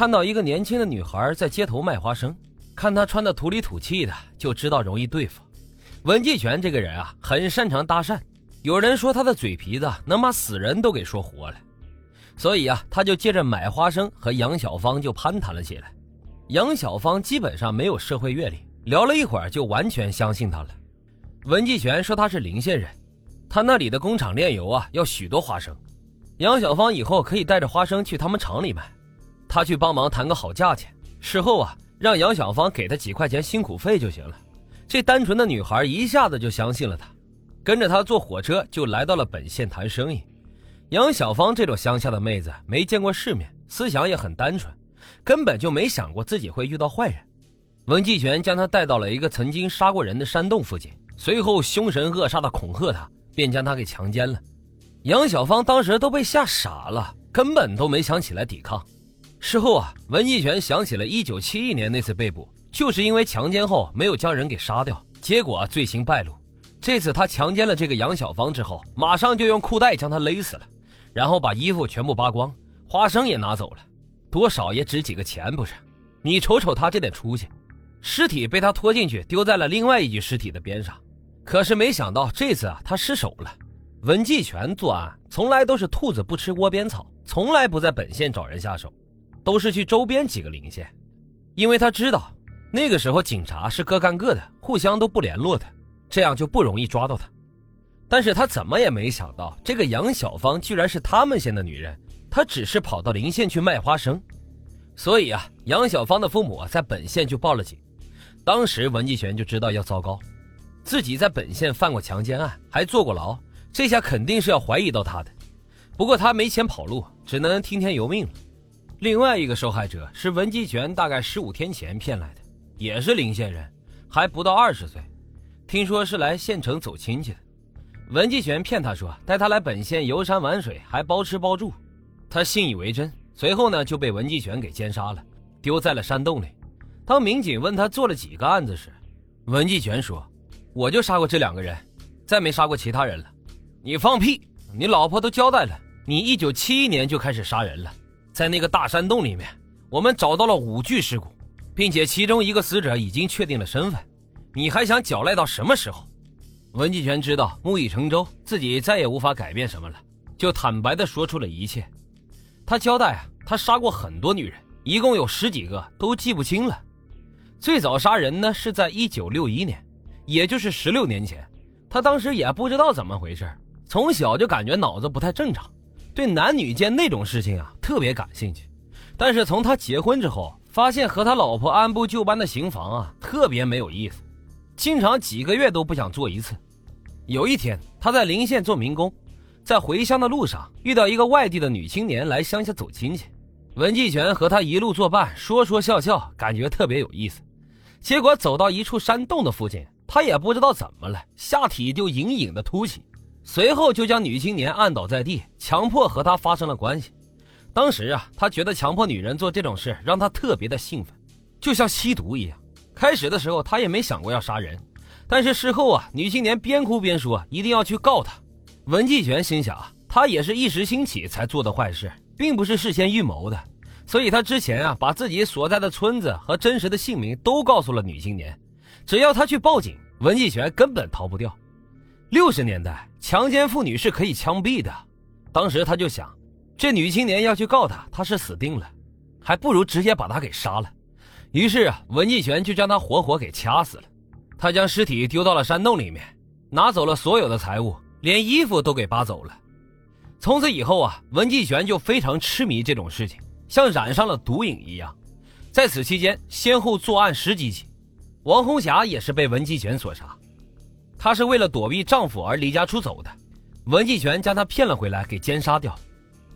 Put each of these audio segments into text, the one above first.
看到一个年轻的女孩在街头卖花生，看她穿的土里土气的，就知道容易对付。文继全这个人啊，很擅长搭讪，有人说他的嘴皮子能把死人都给说活了，所以啊，他就借着买花生和杨小芳就攀谈了起来。杨小芳基本上没有社会阅历，聊了一会儿就完全相信他了。文继全说他是临县人，他那里的工厂炼油啊要许多花生，杨小芳以后可以带着花生去他们厂里卖，他去帮忙谈个好价钱，事后啊让杨小芳给他几块钱辛苦费就行了。这单纯的女孩一下子就相信了他，跟着他坐火车就来到了本县谈生意。杨小芳这种乡下的妹子没见过世面，思想也很单纯。根本就没想过自己会遇到坏人，文继全将她带到了一个曾经杀过人的山洞附近，随后凶神恶煞的恐吓她，便将她给强奸了。杨小芳当时都被吓傻了，根本都没想起来抵抗。事后啊，文继全想起了1971年那次被捕，就是因为强奸后没有将人给杀掉，结果罪行败露。这次他强奸了这个杨小芳之后，马上就用裤带将她勒死了，然后把衣服全部扒光，花生也拿走了。多少也值几个钱不是？你瞅瞅他这点出息，尸体被他拖进去，丢在了另外一具尸体的边上。可是没想到这次啊，他失手了。文继全作案从来都是兔子不吃窝边草，从来不在本县找人下手，都是去周边几个邻县，因为他知道那个时候警察是各干各的，互相都不联络的，这样就不容易抓到他。但是他怎么也没想到，这个杨小芳居然是他们县的女人。他只是跑到邻县去卖花生，所以啊，杨小芳的父母在本县就报了警。当时文继全就知道要糟糕，自己在本县犯过强奸案，还坐过牢，这下肯定是要怀疑到他的。不过他没钱跑路，只能听天由命了。另外一个受害者是文继全，大概十五天前骗来的，也是临县人，还不到二十岁，听说是来县城走亲戚的。文继全骗他说带他来本县游山玩水，还包吃包住。他信以为真，随后呢就被文继全给奸杀了，丢在了山洞里。当民警问他做了几个案子时，文继全说：“我就杀过这两个人，再没杀过其他人了。”你放屁！你老婆都交代了，你一九七一年就开始杀人了，在那个大山洞里面，我们找到了五具尸骨，并且其中一个死者已经确定了身份，你还想狡赖到什么时候？文继全知道木已成舟，自己再也无法改变什么了，就坦白的说出了一切。他交代啊，他杀过很多女人，一共有十几个，都记不清了。最早杀人呢是在一九六一年，也就是十六年前。他当时也不知道怎么回事，从小就感觉脑子不太正常，对男女间那种事情啊特别感兴趣。但是从他结婚之后，发现和他老婆按部就班的行房啊特别没有意思，经常几个月都不想做一次。有一天，他在临县做民工。在回乡的路上，遇到一个外地的女青年来乡下走亲戚，文继全和她一路作伴，说说笑笑，感觉特别有意思。结果走到一处山洞的附近，他也不知道怎么了，下体就隐隐的凸起，随后就将女青年按倒在地，强迫和她发生了关系。当时啊，他觉得强迫女人做这种事让他特别的兴奋，就像吸毒一样。开始的时候他也没想过要杀人，但是事后啊，女青年边哭边说一定要去告他。文继全心想啊，他也是一时兴起才做的坏事，并不是事先预谋的，所以他之前啊，把自己所在的村子和真实的姓名都告诉了女青年，只要他去报警，文继全根本逃不掉。六十年代，强奸妇女是可以枪毙的，当时他就想，这女青年要去告他，他是死定了，还不如直接把他给杀了。于是啊，文继全就将他活活给掐死了，他将尸体丢到了山洞里面，拿走了所有的财物。连衣服都给扒走了。从此以后啊，文继全就非常痴迷这种事情，像染上了毒瘾一样。在此期间，先后作案十几起。王红霞也是被文继全所杀，她是为了躲避丈夫而离家出走的，文继全将她骗了回来，给奸杀掉。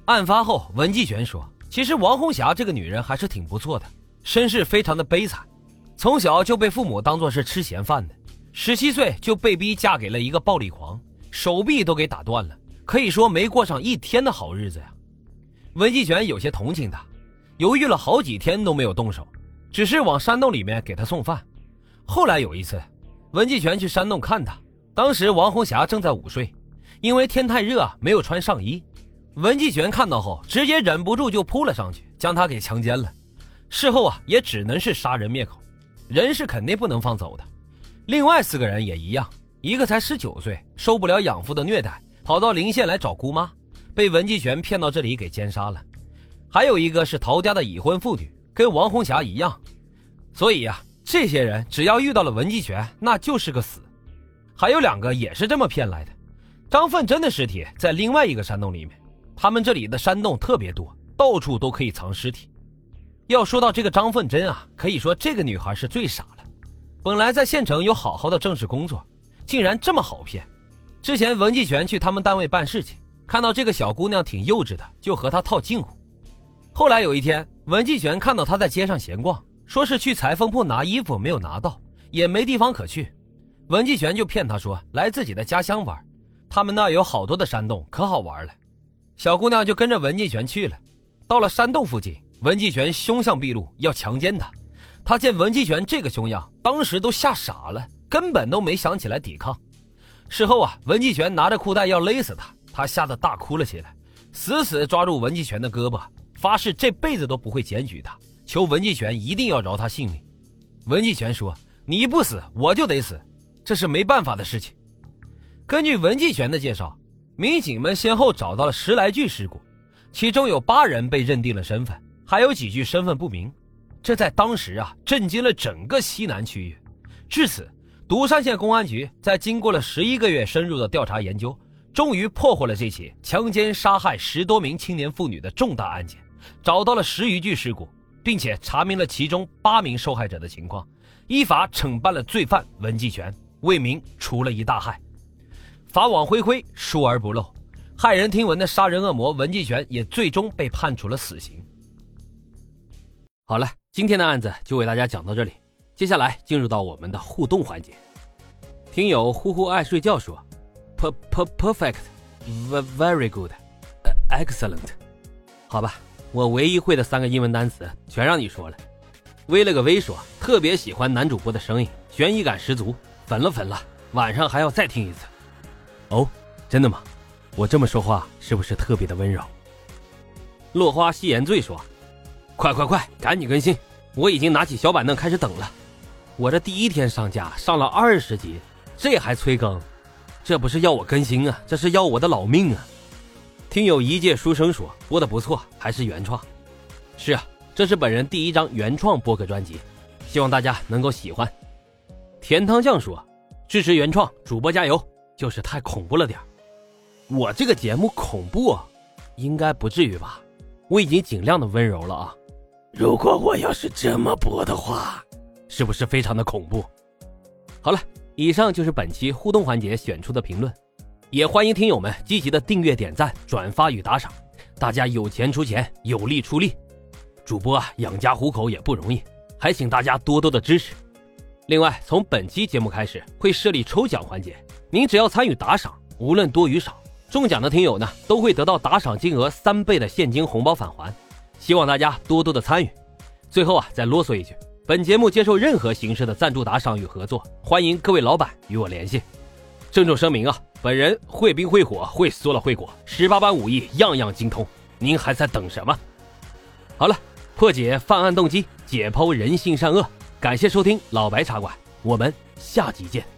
案发后，文继全说：“其实王红霞这个女人还是挺不错的，身世非常的悲惨，从小就被父母当作是吃闲饭的，十七岁就被逼嫁给了一个暴力狂。”手臂都给打断了，可以说没过上一天的好日子呀。文继全有些同情她，犹豫了好几天都没有动手，只是往山洞里面给她送饭。后来有一次，文继全去山洞看他，当时王红霞正在午睡，因为天太热没有穿上衣。文继全看到后，直接忍不住就扑了上去，将她给强奸了，事后啊也只能是杀人灭口，人是肯定不能放走的。另外四个人也一样，一个才十九岁，受不了养父的虐待，跑到临县来找姑妈，被文继全骗到这里给奸杀了。还有一个是陶家的已婚妇女，跟王红霞一样。所以呀，这些人只要遇到了文继全，那就是个死。还有两个也是这么骗来的。张凤珍的尸体在另外一个山洞里面，他们这里的山洞特别多，到处都可以藏尸体。要说到这个张凤珍啊，可以说这个女孩是最傻了。本来在县城有好好的正式工作，竟然这么好骗。之前文继全去他们单位办事情，看到这个小姑娘挺幼稚的，就和她套近乎。后来有一天，文继全看到她在街上闲逛。说是去裁缝铺拿衣服，没有拿到，也没地方可去。文继全就骗他说来自己的家乡玩，他们那有好多的山洞，可好玩了。小姑娘就跟着文继全去了。到了山洞附近，文继全凶相毕露，要强奸她。他见文继全这个凶样，当时都吓傻了，根本都没想起来抵抗。事后啊，文继全拿着裤带要勒死他，他吓得大哭了起来，死死抓住文继全的胳膊，发誓这辈子都不会检举他。求文继全一定要饶他性命。文继全说：“你不死，我就得死，这是没办法的事情。”根据文继全的介绍，民警们先后找到了十来具尸骨，其中有八人被认定了身份，还有几具身份不明。这在当时啊，震惊了整个西南区域。至此，独山县公安局在经过了十一个月深入的调查研究，终于破获了这起强奸杀害十多名青年妇女的重大案件，找到了十余具尸骨。并且查明了其中八名受害者的情况，依法惩办了罪犯文继全，为民除了一大害。法网恢恢，疏而不漏，骇人听闻的杀人恶魔文继全也最终被判处了死刑。好了，今天的案子就为大家讲到这里，接下来进入到我们的互动环节。听友呼呼爱睡觉说，per per perfect，very good，excellent，好吧。我唯一会的三个英文单词全让你说了。微了个微说，特别喜欢男主播的声音，悬疑感十足，粉了粉了，晚上还要再听一次。哦，真的吗？我这么说话是不是特别的温柔？落花夕颜醉说，快快快，赶紧更新！我已经拿起小板凳开始等了。我这第一天上架上了二十集，这还催更？这不是要我更新啊，这是要我的老命啊！听友一介书生说播的不错，还是原创。是啊，这是本人第一张原创播客专辑，希望大家能够喜欢。甜汤酱说支持原创，主播加油。就是太恐怖了点我这个节目恐怖，应该不至于吧？我已经尽量的温柔了啊。如果我要是这么播的话，是不是非常的恐怖？好了，以上就是本期互动环节选出的评论。也欢迎听友们积极的订阅、点赞、转发与打赏，大家有钱出钱，有力出力。主播啊，养家糊口也不容易，还请大家多多的支持。另外，从本期节目开始会设立抽奖环节，您只要参与打赏，无论多与少，中奖的听友呢都会得到打赏金额三倍的现金红包返还。希望大家多多的参与。最后啊，再啰嗦一句，本节目接受任何形式的赞助打赏与合作，欢迎各位老板与我联系。郑重声明啊，本人会冰会火会缩了会裹，十八般武艺样样精通。您还在等什么？好了，破解犯案动机，解剖人性善恶。感谢收听老白茶馆，我们下集见。